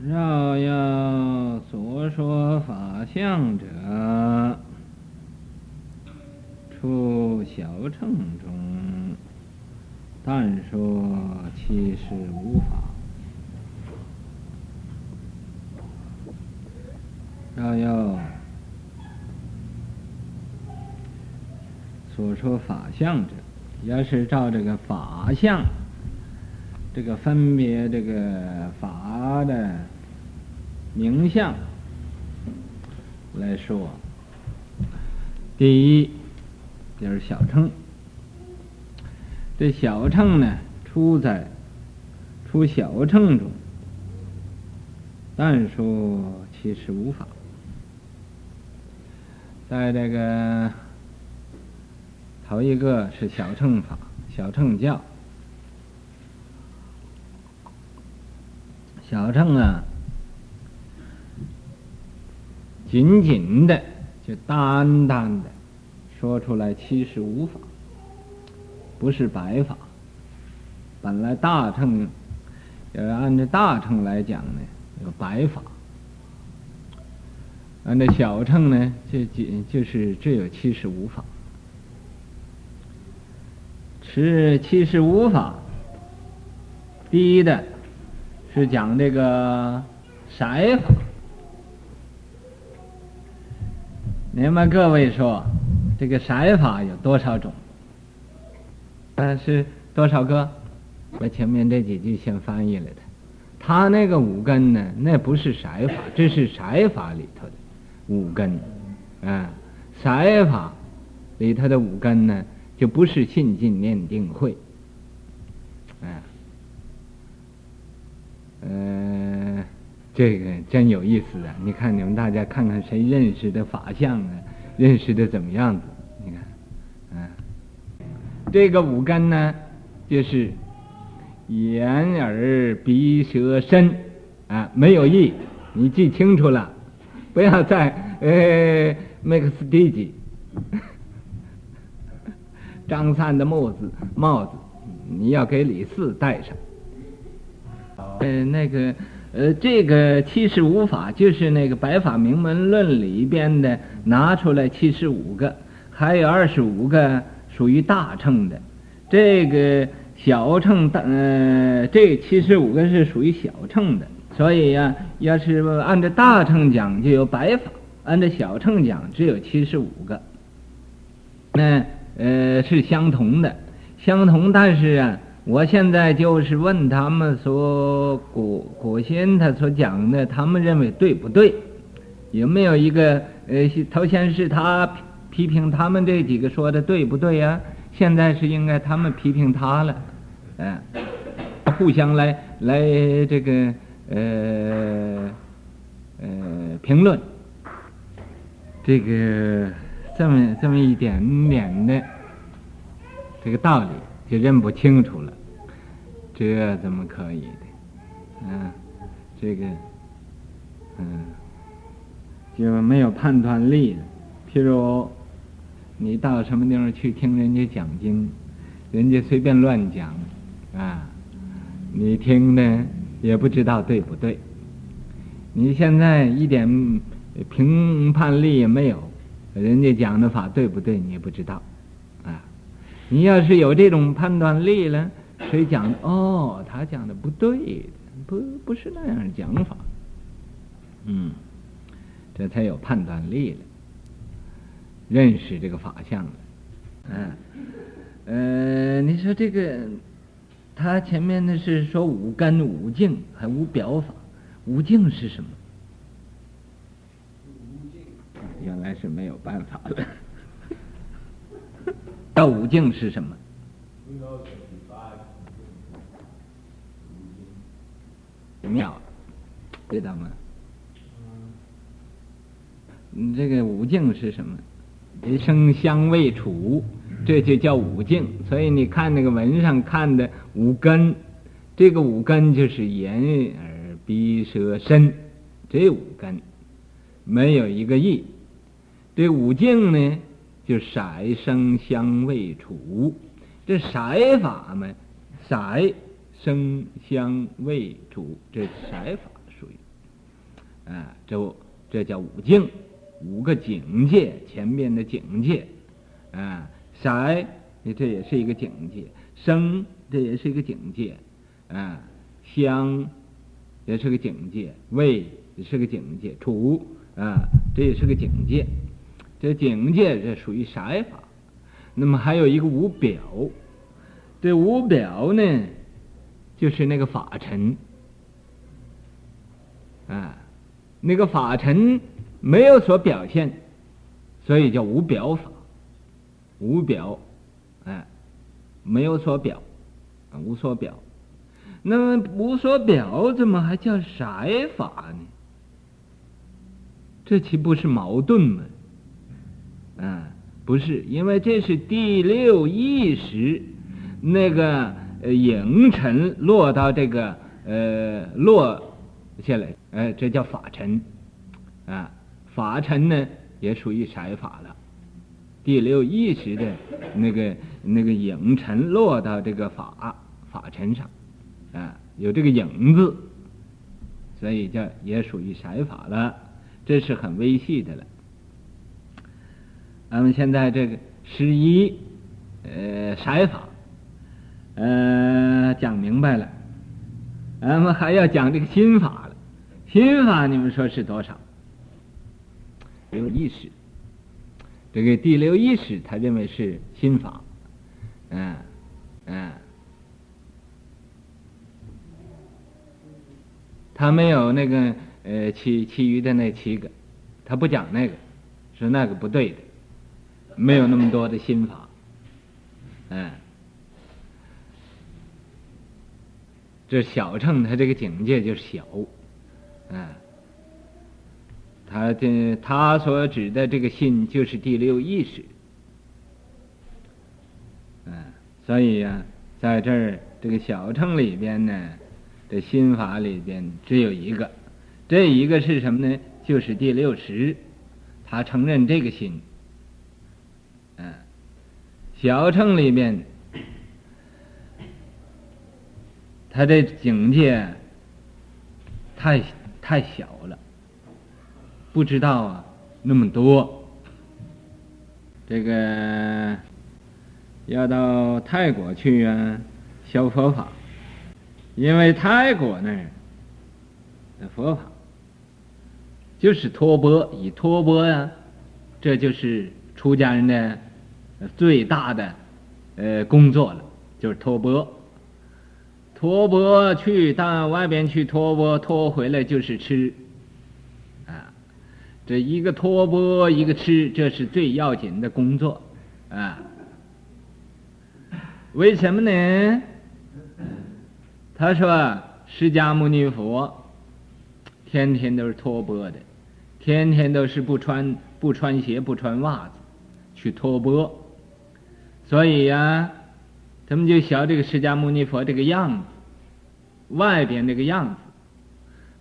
若要所说法相者，出小乘中，但说其实无法。若要所说法相者，要是照这个法相。这个分别这个法他的名相来说，第一就是小乘。这小乘呢，出在出小乘中，但说其实无法。在这个头一个是小乘法，小乘教。小乘啊，仅仅的就单单的说出来七十五法，不是白法。本来大乘要按照大乘来讲呢，有白法；按照小乘呢，就仅就是只有七十五法。是七十五法，第一的。是讲这个色法，你们各位说，这个色法有多少种？呃，是多少个？我前面这几句先翻译了的。他那个五根呢，那不是色法，这是色法里头的五根。啊，色法里头的五根呢，就不是信、近、念、定、慧。啊。呃，这个真有意思啊！你看，你们大家看看谁认识的法相啊？认识的怎么样子？你看，嗯、这个五根呢，就是眼耳鼻舌身啊，没有意，你记清楚了，不要再呃 mistake 张三的帽子帽子，你要给李四戴上。呃，那个，呃，这个七十五法就是那个《白法明门论》里边的拿出来七十五个，还有二十五个属于大乘的，这个小乘大，呃，这七十五个是属于小乘的。所以呀、要是按照大乘讲就有白法，按照小乘讲只有七十五个。那呃是相同的，相同，但是啊。我现在就是问他们说古古先他所讲的，他们认为对不对？有没有一个呃，头先是他批评他们这几个说的对不对呀？现在是应该他们批评他了，嗯，互相来来这个呃呃评论，这个这么这么一点点的这个道理就认不清楚了。这怎么可以的？嗯，这个，嗯，就没有判断力了。譬如你到什么地方去听人家讲经，人家随便乱讲，啊，你听的也不知道对不对。你现在一点评判力也没有，人家讲的法对不对你也不知道，啊，你要是有这种判断力了。谁讲的？哦，他讲的不对，不不是那样讲法。嗯，这才有判断力了，认识这个法相了。嗯，呃，你说这个，他前面的是说五根五净还无表法，五净是什么？原来是没有办法了。到五境是什么？妙，知道吗？你，这个五境是什么？人生香味触，这就叫五境。所以你看那个文上看的五根，这个五根就是眼耳鼻舌身，这五根没有一个意。这五境呢，就色声香味触，这色法嘛，色。声香味触，这色法属于。啊，这这叫五境，五个境界，前面的境界，啊，色，这也是一个境界；声，这也是一个境界；啊，香，也是个境界；味，也是个境界；触，啊，这也是个境界。这境界这属于色法。那么还有一个五表，这五表呢，就是那个法尘，啊，那个法尘没有所表现，所以叫无表法。无表，哎，没有所表，无所表。那么无所表，怎么还叫色法呢？这岂不是矛盾吗？啊。不是，因为这是第六意识，那个呃影尘落到这个呃落下来，呃，这叫法尘，啊，法尘呢也属于色法了。第六意识的那个那个影尘落到这个法法尘上，啊，有这个影子，所以叫也属于色法了。这是很微细的了。咱们现在这个十一，呃，色法，呃，讲明白了，咱们还要讲这个心法了。心法你们说是多少？六意识，这个第六意识，他认为是心法，嗯嗯，他没有那个呃其其余的那七个，他不讲那个，是那个不对的。没有那么多的心法，嗯，这小乘他这个境界就小，嗯，他这他所指的这个心就是第六意识，嗯，所以呀、啊，在这儿这个小乘里边呢，这心法里边只有一个，这一个是什么呢？就是第六识，他承认这个心。嗯。小乘里面，他的境界太太小了，不知道啊那么多。这个要到泰国去啊，修佛法，因为泰国那儿的佛法就是托钵，以托钵呀，这就是出家人的。最大的呃工作了，就是托钵，托钵去到外边去托钵，托回来就是吃，啊，这一个托钵一个吃，这是最要紧的工作，啊，为什么呢？他说释迦牟尼佛天天都是托钵的，天天都是不穿不穿鞋不穿袜子去托钵。所以呀、他们就学这个释迦牟尼佛这个样子，外边那个样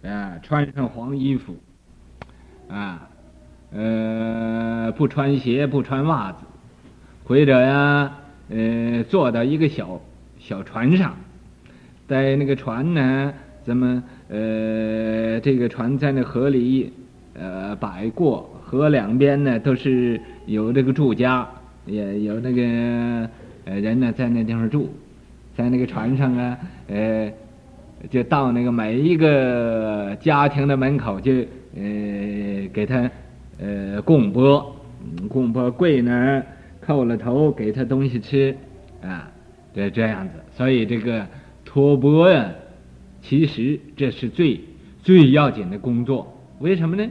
子，啊，穿上黄衣服，啊，呃，不穿鞋，不穿袜子，或者呀，呃，坐到一个小小船上，在那个船呢，咱们呃，这个船在那河里呃摆过，河两边呢都是有这个住家。也有那个呃人呢，在那地方住，在那个船上啊，呃，就到那个每一个家庭的门口就呃给他呃供钵，供钵跪那儿叩了头，给他东西吃，啊，这这样子。所以这个托钵呀，其实这是最最要紧的工作。为什么呢？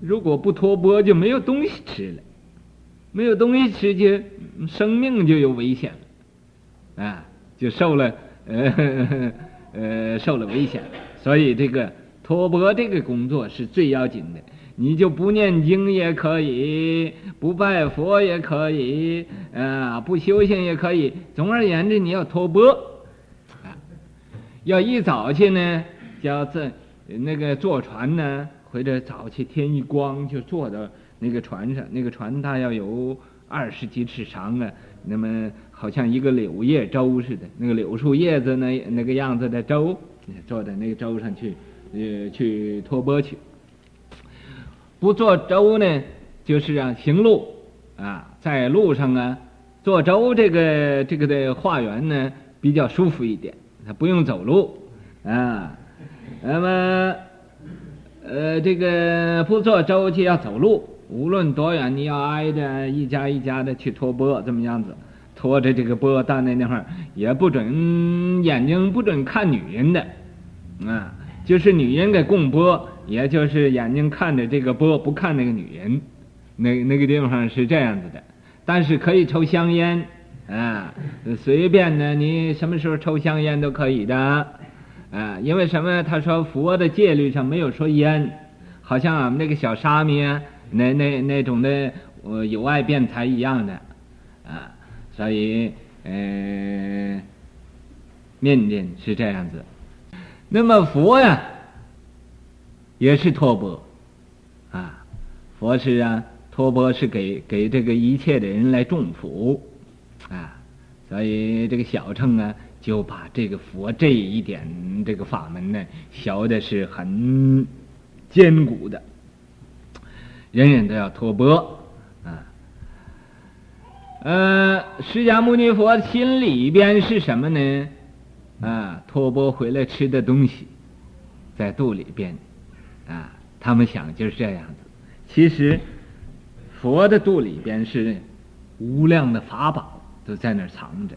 如果不托钵，就没有东西吃了。没有东西吃，就生命就有危险了，啊，就受了呃 呃受了危险。所以这个托钵这个工作是最要紧的。你就不念经也可以，不拜佛也可以，啊，不修行也可以。总而言之，你要托钵，啊，要一早去呢，叫这那个坐船呢，或者早去天一光就坐到。那个船上，那个船大要有二十几尺长啊，那么好像一个柳叶舟似的，那个柳树叶子那那个样子的舟，坐在那个舟上去，呃，去托钵去，不坐舟呢，就是啊行路啊，在路上啊坐舟这个这个的化缘呢比较舒服一点，他不用走路啊。那么呃这个不坐舟就要走路，无论多远，你要挨着一家一家的去托钵，这么样子拖着这个钵到那地方，也不准眼睛不准看女人的啊。就是女人给供钵，也就是眼睛看着这个钵，不看那个女人，那那个地方是这样子的。但是可以抽香烟，啊，随便的，你什么时候抽香烟都可以的，啊，因为什么？他说佛的戒律上没有说烟，好像俺们那个小沙弥啊，那那那种的，呃，有爱辩才一样的，啊，所以，呃，念念是这样子。那么佛呀，也是托钵，啊，佛是啊，托钵是给给这个一切的人来种福，啊，所以这个小乘啊，就把这个佛这一点这个法门呢，学的是很坚固的，人人都要托钵，啊，呃，释迦牟尼佛心里边是什么呢？啊，托钵回来吃的东西，在肚里边，啊，他们想就是这样子。其实，佛的肚里边是无量的法宝都在那儿藏着，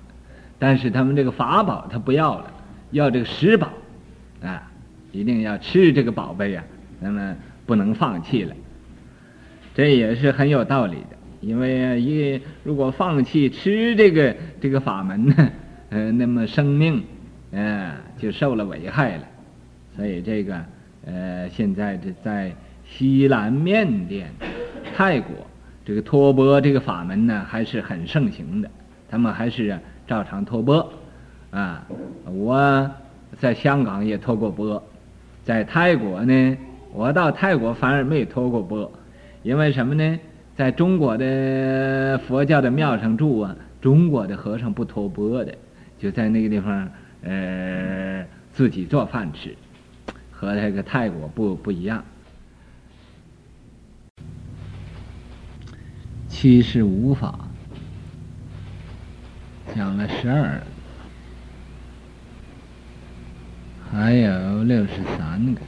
但是他们这个法宝他不要了，要这个食宝，啊，一定要吃这个宝贝呀，那么不能放弃了。这也是很有道理的，因为一如果放弃吃这个这个法门呢，呃，那么生命。嗯，就受了危害了，所以这个呃，现在这在西南、缅甸、泰国，这个托钵这个法门呢，还是很盛行的。他们还是照常托钵啊。我在香港也托过钵，在泰国呢，我到泰国反而没托过钵，因为什么呢？在中国的佛教的庙上住啊，中国的和尚不托钵的，就在那个地方。呃，自己做饭吃，和那个泰国不不一样。七十五法讲了十二，还有六十三个，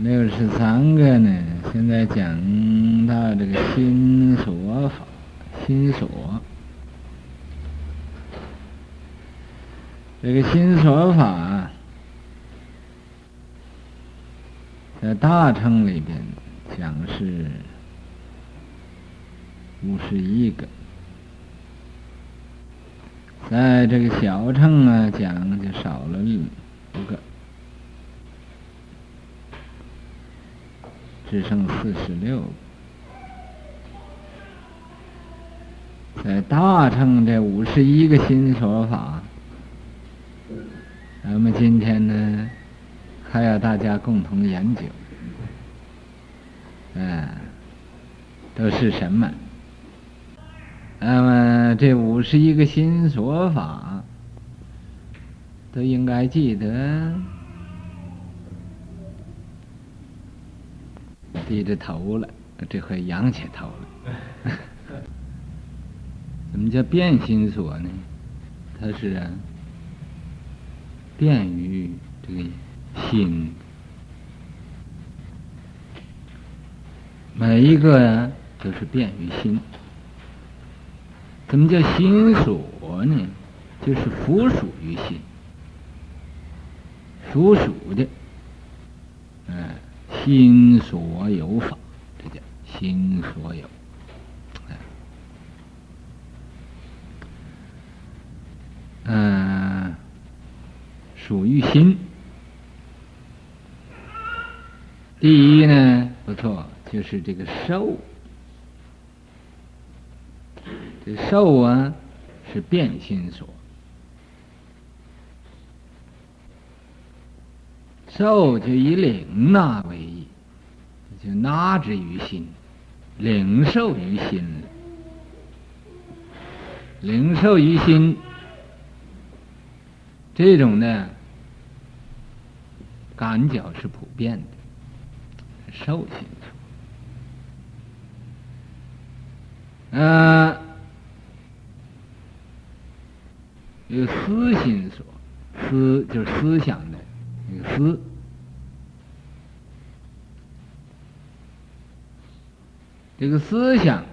六十三个呢？现在讲到这个心所法，心所。这个心所法，在大乘里边讲是五十一个，在这个小乘啊讲就少了五个，只剩四十六。在大乘这五十一个心所法。那么今天呢，还要大家共同研究，嗯，都是什么？那么这五十一个心所法，都应该记得，低着头了，这回仰起头了。怎么叫变心所呢？它是啊。便于这个心，每一个呀都是便于心。怎么叫心所呢？就是附属于心，属属的，心所有法，这叫心所有，嗯。属于心，第一呢，不错，就是这个受，这受啊是变心所，受就以领纳为，就纳之于心，领受于心，领受于心，这种呢。感觉是普遍的，受心所。呃，有思心所，思就是思想的那个思。这个思想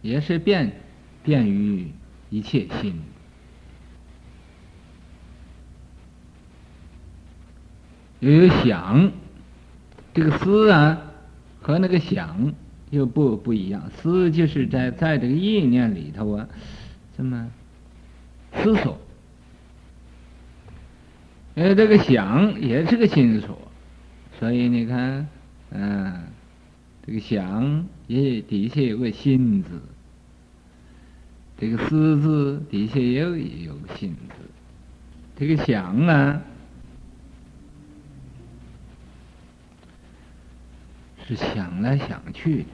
也是便便于一切心。又有想，这个思啊，和那个想又不不一样。思就是在在这个意念里头啊，这么思索。呃，这个想也是个心所，所以你看，嗯、这个想也底下有个心字，这个思字底下也有有个心字，这个想啊。是想来想去，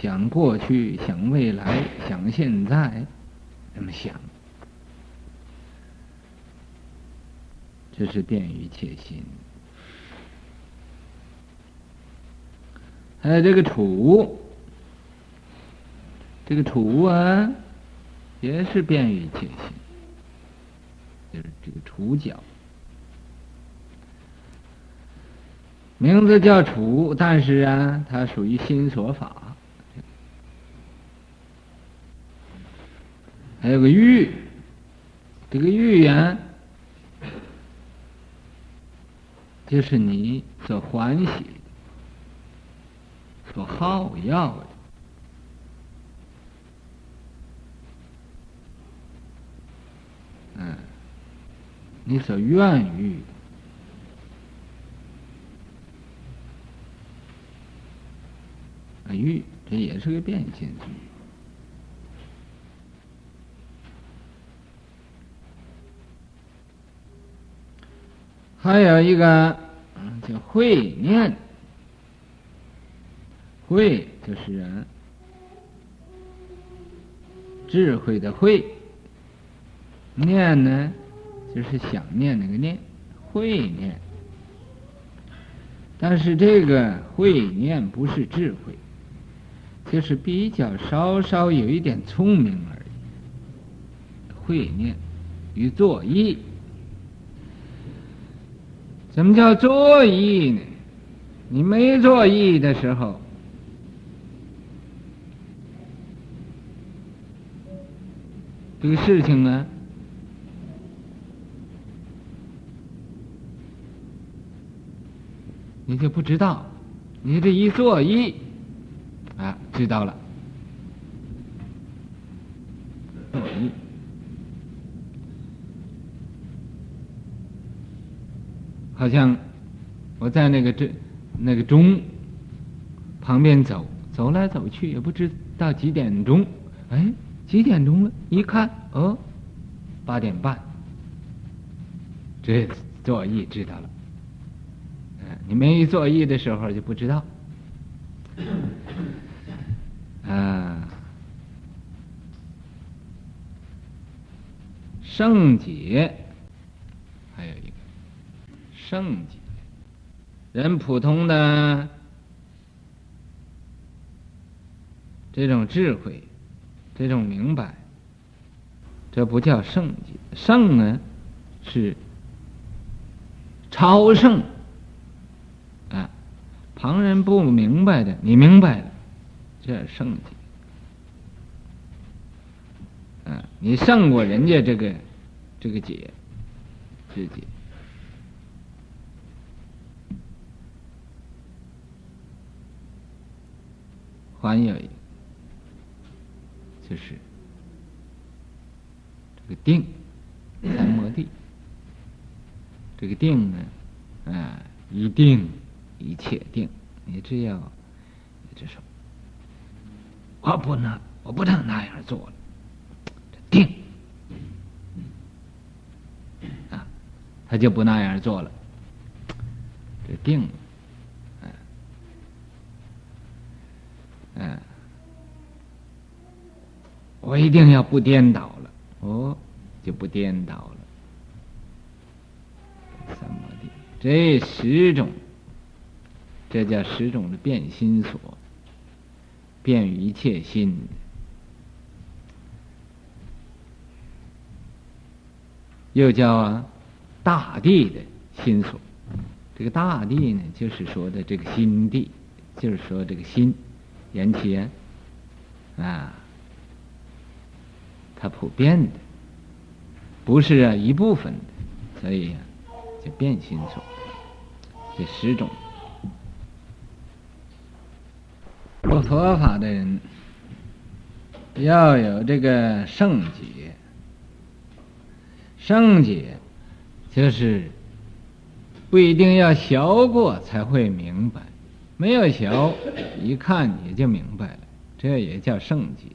想过去，想未来，想现在，那么想，这是便于切心。还有这个处，这个处啊，也是便于切心，就是这个处角。名字叫处，但是啊，它属于心所法。还有个欲，这个欲呀，就是你所欢喜、所好要的，嗯，你所愿欲的。欲，这也是个变心。还有一个叫会念，慧就是人智慧的慧，念呢就是想念那个念，慧念。但是这个慧念不是智慧。就是比较稍稍有一点聪明而已，慧念与作意。怎么叫作意呢？你没作意的时候，这个事情呢，你就不知道。你这一作意。啊，知道了。嗯，好像我在那个这那个钟旁边走，走来走去也不知道几点钟。哎，几点钟了？一看，哦，八点半。这作意知道了。嗯，你没作意的时候就不知道。啊，圣解还有一个圣解，人普通的这种智慧，这种明白，这不叫圣解。圣呢是超圣啊，旁人不明白的，你明白了。这圣解，嗯，你胜过人家这个这个解，知解。还有一个，就是这个定，三摩地。这个定呢，啊，一定一切定，你只要，你这说。我不能，我不能那样做了。定，啊，他就不那样做了。这定，嗯，嗯，我一定要不颠倒了，哦，就不颠倒了。三摩地，这十种，这叫十种的变心所，变于一切心。又叫啊，大地的心所。这个大地呢，就是说的这个心地，就是说这个心，言其言啊，它普遍的，不是啊一部分的，所以啊，就变心所。这十种，做佛法的人要有这个圣解。圣解就是不一定要学过才会明白，没有学一看也就明白了，这也叫圣解。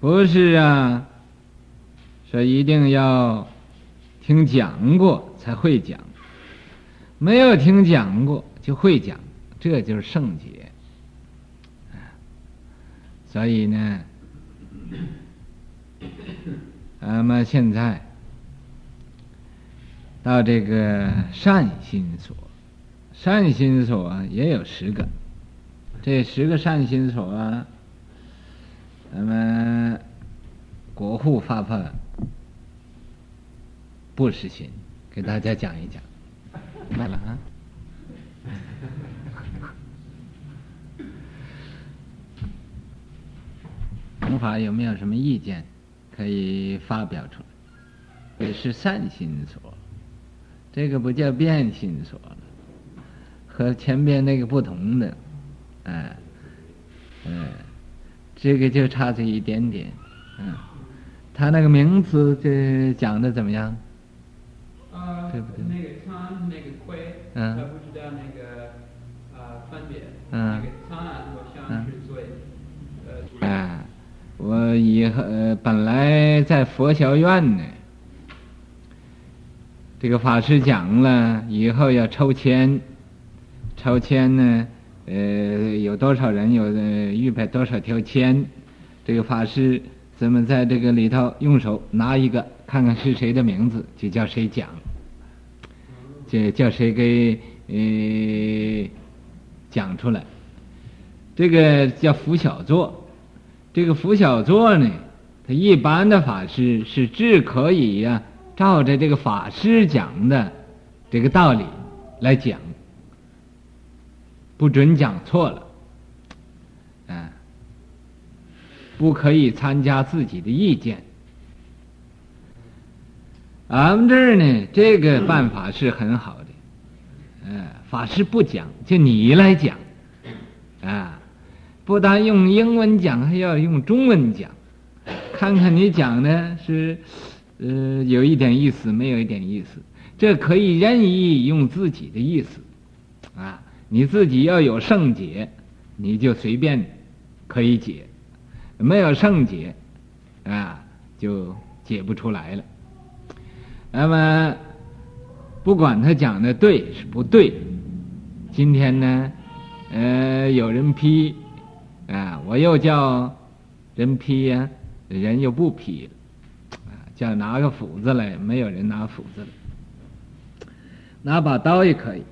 不是啊，说一定要听讲过才会讲，没有听讲过就会讲，这就是圣解。所以呢。那么现在到这个善心所，善心所也有十个，这十个善心所啊，那么国护发发布施心，给大家讲一讲，来了啊，弘法有没有什么意见？可以发表出来，也是善心所，这个不叫变心所了，和前边那个不同的，哎，嗯，这个就差这一点点，嗯，他那个名词这讲的怎么样？呃，对不对？那个参那个慧，嗯，他不知道那个啊分别，嗯，那个参好像是最，呃，哎。我以后呃本来在佛学院呢，这个法师讲了以后要抽签，抽签呢，呃有多少人有预备多少条签，这个法师咱们在这个里头用手拿一个，看看是谁的名字，就叫谁讲，就叫谁给呃讲出来，这个叫拂晓座。这个拂晓座呢，他一般的法师是只可以呀、啊，照着这个法师讲的这个道理来讲，不准讲错了，嗯，不可以参加自己的意见。俺们这儿呢，这个办法是很好的，嗯，法师不讲，就你来讲，啊。不但用英文讲，还要用中文讲，看看你讲的是，呃，有一点意思，没有一点意思。这可以任意用自己的意思，啊，你自己要有圣解，你就随便可以解；没有圣解，啊，就解不出来了。那么，不管他讲的对是不对，今天呢，呃，有人批。啊！我又叫人批呀、人又不批了。啊，叫拿个斧子来，没有人拿斧子了。拿把刀也可以。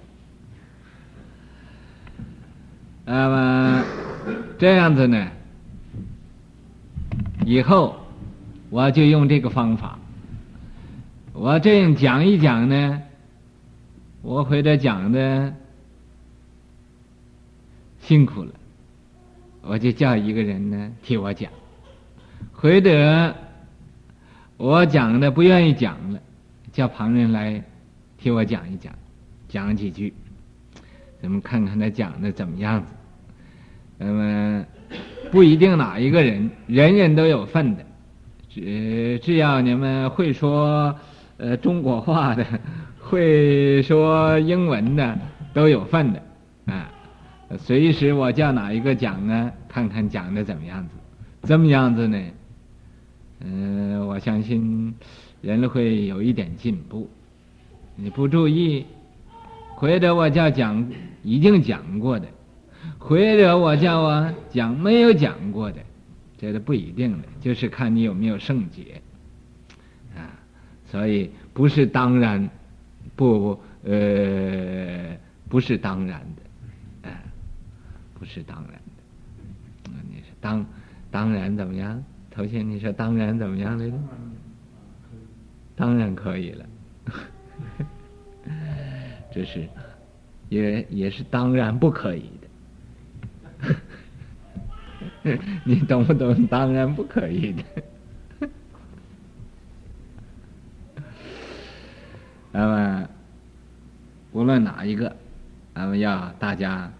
那么这样子呢？以后我就用这个方法。我这样讲一讲呢，我回头讲的辛苦了。我就叫一个人呢替我讲，回头我讲的不愿意讲了，叫旁人来替我讲一讲，讲几句，咱们看看他讲的怎么样子。那么不一定哪一个人，人人都有份的，只只要你们会说呃中国话的，会说英文的，都有份的啊。随时我叫哪一个讲呢？看看讲的怎么样子，这么样子呢？嗯、我相信人类会有一点进步。你不注意，回头我叫讲已经讲过的，回头我叫我讲没有讲过的，这都不一定的，就是看你有没有圣解啊。所以不是当然不呃不是当然的，啊，不是当然的。你说当当然怎么样？头先你说当然怎么样来着？当然可以了，这是也也是当然不可以的。你懂不懂？当然不可以的。那么，无论哪一个，咱们要大家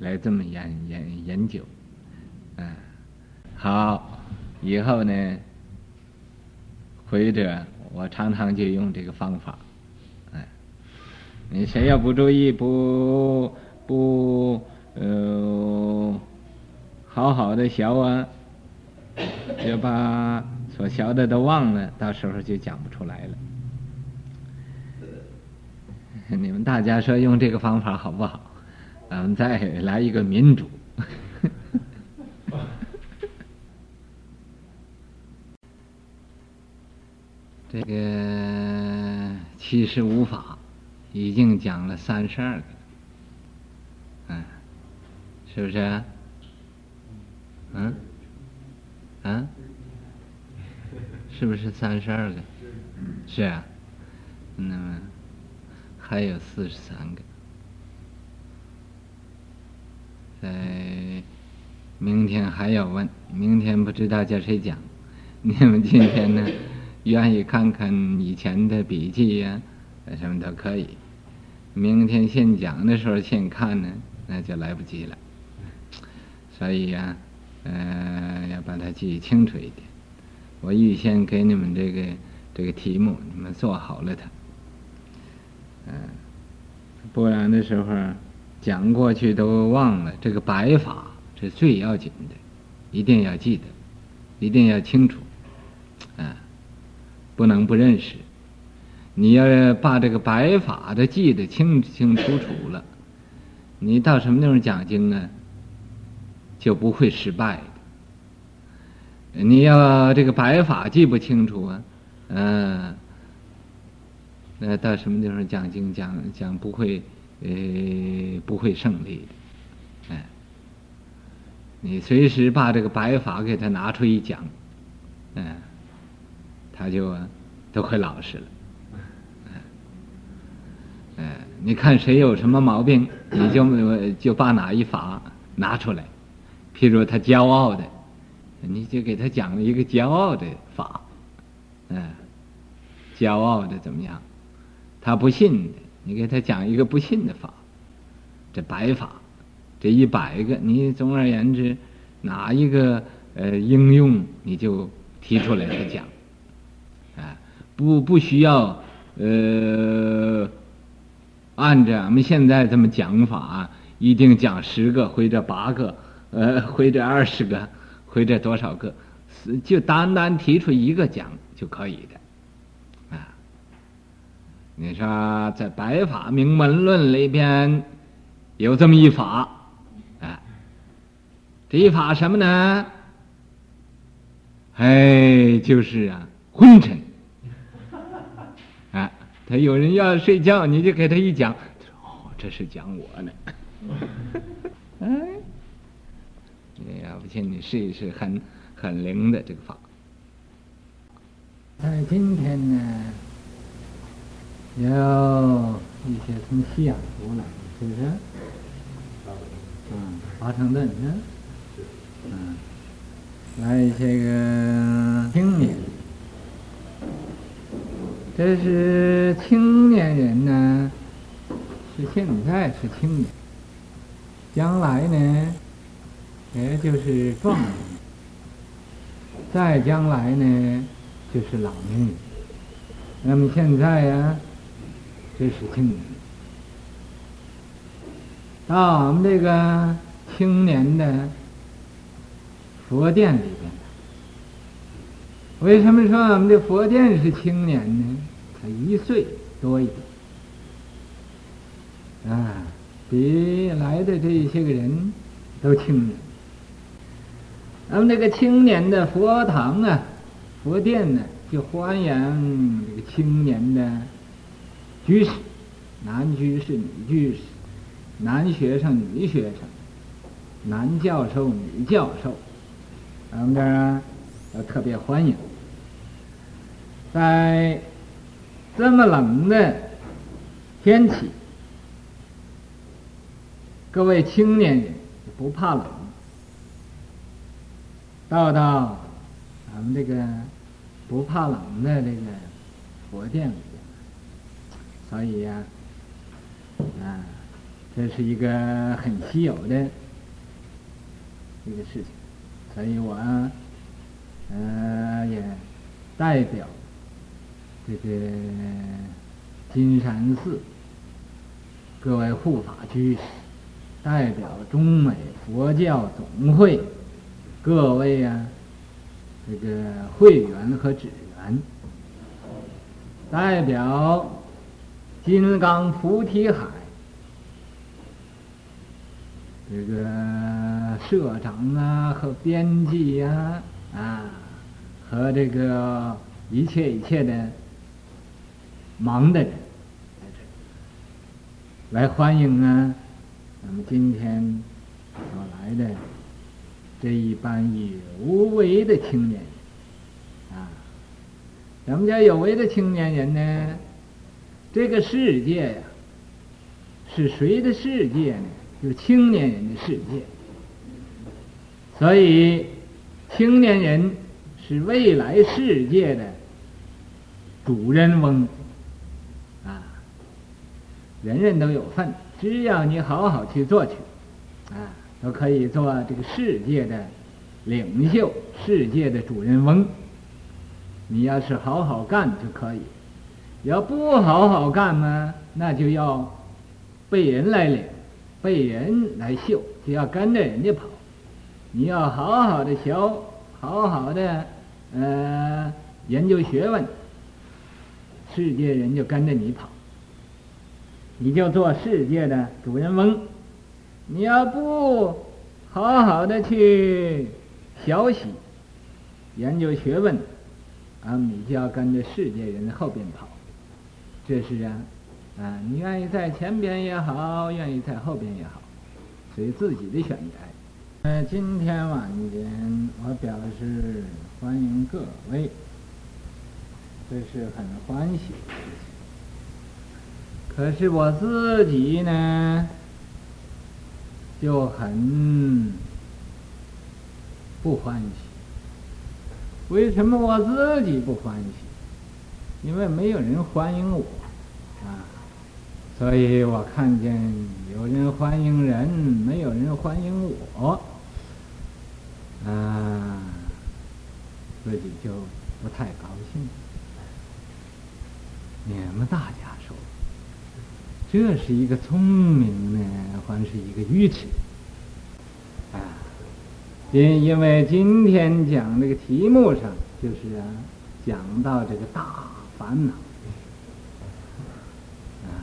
来这么研研研究，嗯，好，以后呢，或者我常常就用这个方法，你谁要不注意，不不呃，好好的学啊，就把所学的都忘了，到时候就讲不出来了。你们大家说用这个方法好不好？咱们再来一个民主。这个七十五法已经讲了三十二个，嗯，是不是？嗯，嗯，是不是三十二个？是啊，那么。还有四十三个，在明天还要问，明天不知道叫谁讲。你们今天呢，愿意看看以前的笔记呀，什么都可以。明天现讲的时候现看呢，那就来不及了。所以呀，呃，要把它记清楚一点。我预先给你们这个这个题目，你们做好了它。嗯，不然的时候讲过去都忘了。这个白法是最要紧的，一定要记得，一定要清楚，啊，不能不认识。你要把这个白法的记得清清楚楚了，你到什么地方讲经呢，就不会失败的。你要这个白法记不清楚啊，嗯。那到什么地方讲经讲讲不会，呃，不会胜利的，哎，你随时把这个白法给他拿出一讲，嗯，他就都会老实了，哎，你看谁有什么毛病，你就就把哪一法拿出来，譬如他骄傲的，你就给他讲了一个骄傲的法，嗯，骄傲的怎么样？他不信的，你给他讲一个不信的法，这白法，这一百个，你总而言之，哪一个呃应用，你就提出来他讲，啊，不不需要呃按照俺们现在这么讲法，一定讲十个或者八个，呃或者二十个或者多少个，就单单提出一个讲就可以的啊。你说在《白法明门论》里边有这么一法，啊，这一法什么呢？哎，就是啊，昏沉。有人要睡觉，你就给他一讲，哦，这是讲我呢。哎，你要不信你试一试，很很灵的这个法。哎，今天呢？有一些从西雅图来，是不是？嗯，华盛顿呢？嗯，来一些个青年，这是青年人呢，是现在是青年，将来呢，也就是壮年，再将来呢，就是老年人。那么现在呀。这是青年，到我们这个青年的佛殿里边，为什么说我们的佛殿是青年呢？他一岁多一点，啊，比来的这些个人都青年。那么这个青年的佛堂啊，佛殿呢，就欢迎这个青年的。居士，男居士、女居士，男学生、女学生，男教授、女教授，咱们这儿要特别欢迎。在这么冷的天气，各位青年人不怕冷，到到咱们这个不怕冷的这个佛殿里。所以呀，啊，这是一个很稀有的一个事情，所以我，呃，也代表这个金山寺各位护法居士，代表中美佛教总会各位啊，这个会员和职员，代表。金刚菩提海，这个社长啊和编辑呀啊，啊，和这个一切一切的忙的人来，欢迎啊，咱们今天所来的这一班有为的青年人啊，咱们家有为的青年人呢？这个世界呀，是谁的世界呢？就是青年人的世界。所以，青年人是未来世界的主人翁！人人都有份，只要你好好去做去，啊，都可以做这个世界的领袖，世界的主人翁。你要是好好干就可以。要不好好干呢，那就要被人来领，被人来秀，就要跟着人家跑。你要好好的学，好好的呃研究学问，世界人就跟着你跑，你就做世界的主人翁。你要不好好的去学习、研究学问，啊，你就要跟着世界人后边跑。这是啊，啊，你愿意在前边也好，愿意在后边也好，随自己的选择。呃，今天晚间我表示欢迎各位，这是很欢喜的事情。可是我自己呢，就很不欢喜。为什么我自己不欢喜？因为没有人欢迎我。啊，所以我看见有人欢迎人，没有人欢迎我，啊，自己就不太高兴。你们大家，这是一个聪明呢，还是一个愚痴？啊，因因为今天讲这个题目上，就是啊，讲到这个大烦恼。啊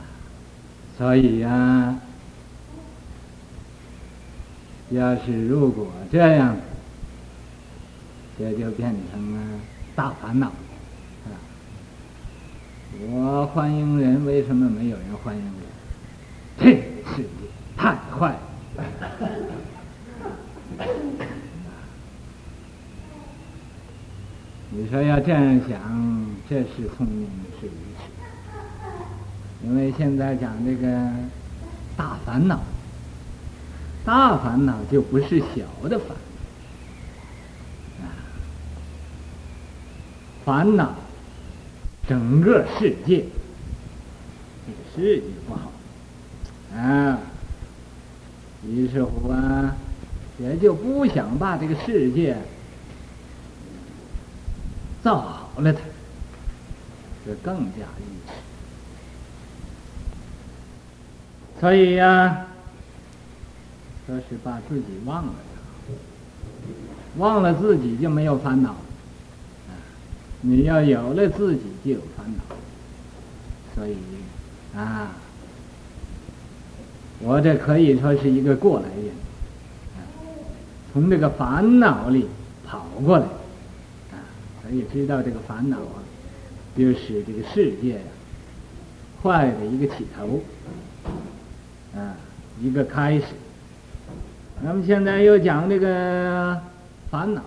所以呀、啊，要是如果这样，这就变成了大烦恼。我欢迎人，为什么没有人欢迎我？这世界太坏了！你说要这样想，这是聪明，是愚痴。因为现在讲这个大烦恼，大烦恼就不是小的烦恼，啊，烦恼整个世界，这个世界不好，啊，于是乎啊，也就不想把这个世界造好了它，这更加愚痴。所以呀、说是把自己忘了，忘了自己就没有烦恼。你要有了自己就有烦恼。所以啊，我这可以说是一个过来人，从这个烦恼里跑过来，啊，所以知道这个烦恼啊，就是这个世界呀、坏的一个起头，啊，一个开始。那么现在又讲这个烦恼，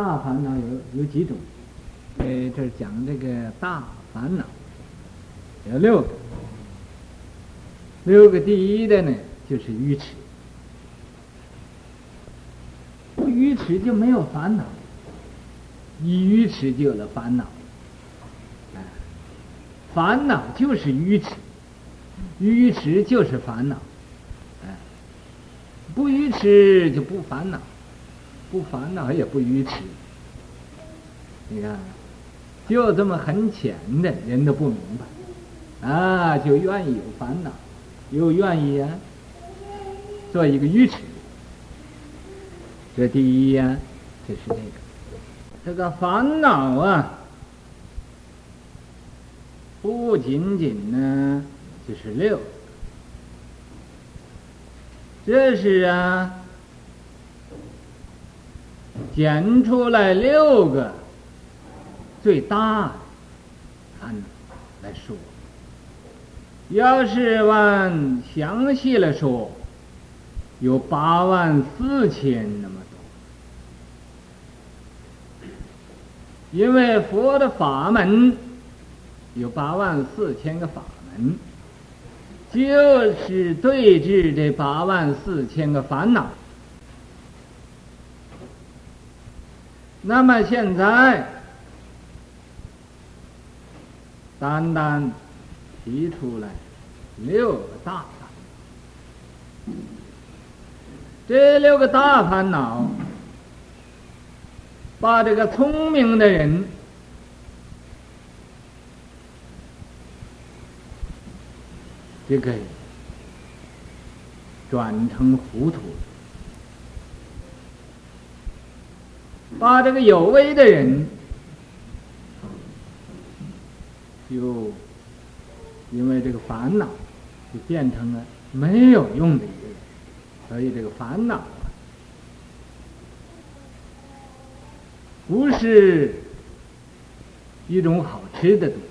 大烦恼有有几种？呃，这讲这个大烦恼，有六个。六个第一的呢，就是愚痴。不愚痴就没有烦恼，一愚痴就有了烦恼。烦恼就是愚痴，愚痴就是烦恼。哎，不愚痴就不烦恼，不烦恼也不愚痴。你看，就这么很浅的人都不明白，啊，就愿意有烦恼。又愿意、啊，做一个愚痴。这第一呀、啊，就是这个，这个烦恼啊，不仅仅呢，就是六，这是啊，拣出来六个最大的烦恼来说。要是往详细了说，有八万四千那么多。因为佛的法门有八万四千个法门，就是对治这八万四千个烦恼。那么现在，单单。提出来六个大烦恼，这六个大烦恼，把这个聪明的人就给转成糊涂，把这个有为的人就。因为这个烦恼，就变成了没有用的一个人，所以这个烦恼，不是一种好吃的东西。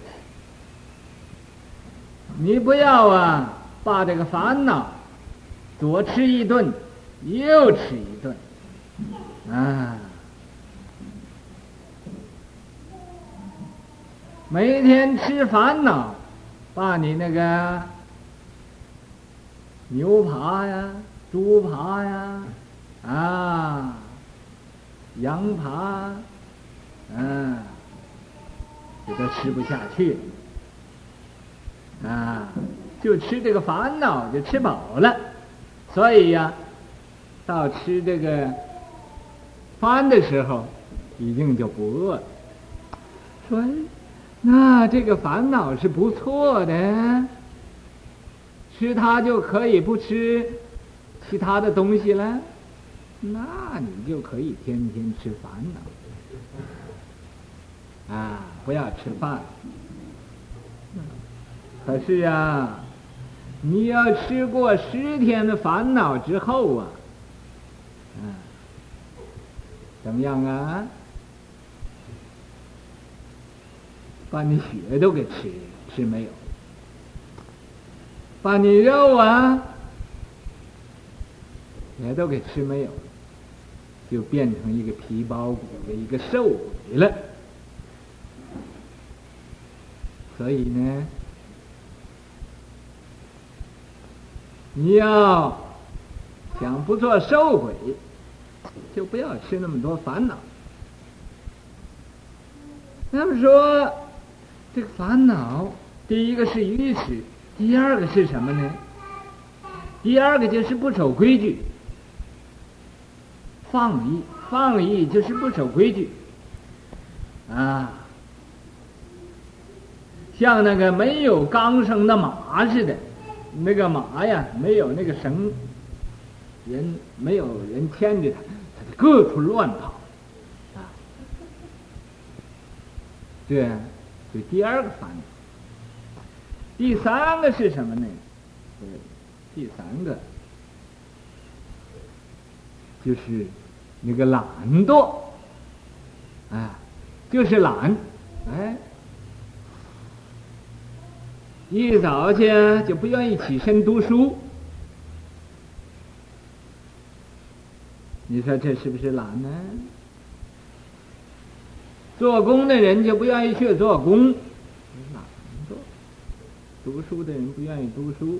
你不要啊，把这个烦恼左吃一顿，右吃一顿，啊，每天吃烦恼。把你那个牛扒呀、猪扒呀、啊羊扒，嗯，这都吃不下去，啊，就吃这个烦恼就吃饱了，所以呀，到吃这个饭的时候，已经就不饿了，所以。那这个烦恼是不错的，吃它就可以不吃其他的东西了，那你就可以天天吃烦恼，啊，不要吃饭。可是啊，你要吃过十天的烦恼之后啊，怎么样啊？把你血都给吃吃没有，把你肉啊也都给吃没有，就变成一个皮包骨的一个瘦鬼了。所以呢，你要想不做瘦鬼，就不要吃那么多烦恼。那么说。这个烦恼，第一个是愚痴，第二个是什么呢？第二个就是不守规矩，放逸，放逸就是不守规矩，啊，像那个没有纲绳的马似的，那个马呀，没有那个绳，人没有人牵着它，它就各处乱跑，啊，对。这第二个烦恼，第三个是什么呢？第三个就是那个懒惰，啊，就是懒，哎，一早去就不愿意起身读书。你说这是不是懒呢？做工的人就不愿意去做工，懒做；读书的人不愿意读书，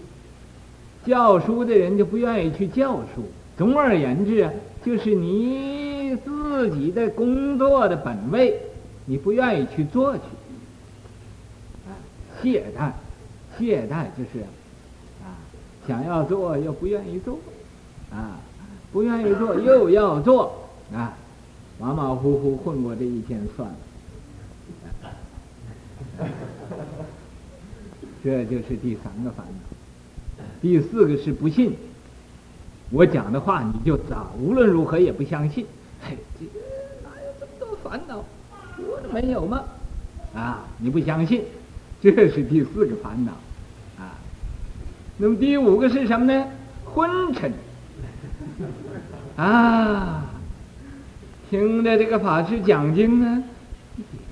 教书的人就不愿意去教书。总而言之，就是你自己的工作的本位，你不愿意去做去，啊，懈怠，懈怠就是，啊，想要做又不愿意做，啊。不愿意做又要做啊，马马虎虎混过这一天算了，这就是第三个烦恼。第四个是不信，我讲的话你就咋无论如何也不相信。嘿，这哪有这么多烦恼？我都没有吗？啊，你不相信，这是第四个烦恼啊。那么第五个是什么呢？昏沉。啊，听着这个法师讲经呢，一点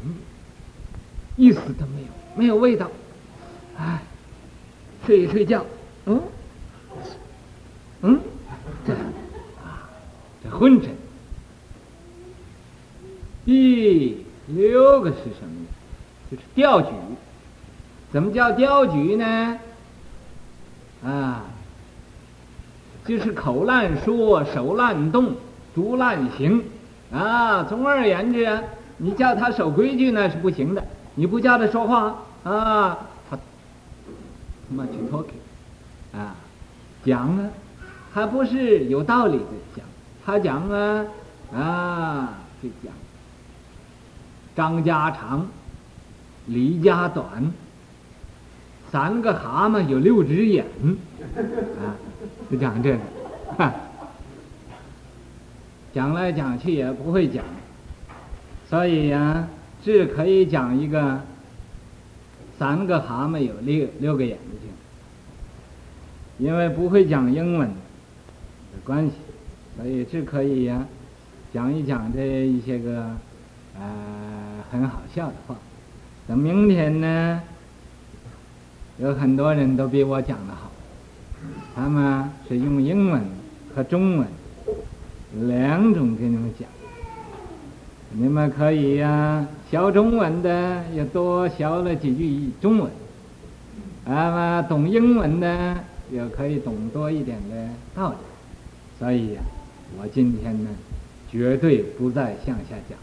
意思都没有，没有味道。哎，睡一睡觉，嗯，嗯，这啊，这昏沉。第六个是什么呢？就是掉举。怎么叫掉举呢？啊。就是口烂说，手烂动，足烂行，啊，总而言之，你叫他守规矩那是不行的。你不叫他说话啊，他他妈去 talking，啊，讲啊，还不是有道理的讲，他讲啊啊，就讲张家长，李家短，三个蛤蟆有六只眼，啊。就讲这个，哈，讲来讲去也不会讲，所以呀、只可以讲一个三个蛤蟆有六六个眼睛，因为不会讲英文的关系，所以只可以呀、讲一讲这一些个呃很好笑的话。等明天呢，有很多人都比我讲的好。他们是用英文和中文两种给你们讲，你们可以呀、啊，学中文的也多学了几句中文，那么，懂英文的也可以懂多一点的道理，所以呀、我今天呢，绝对不再向下讲。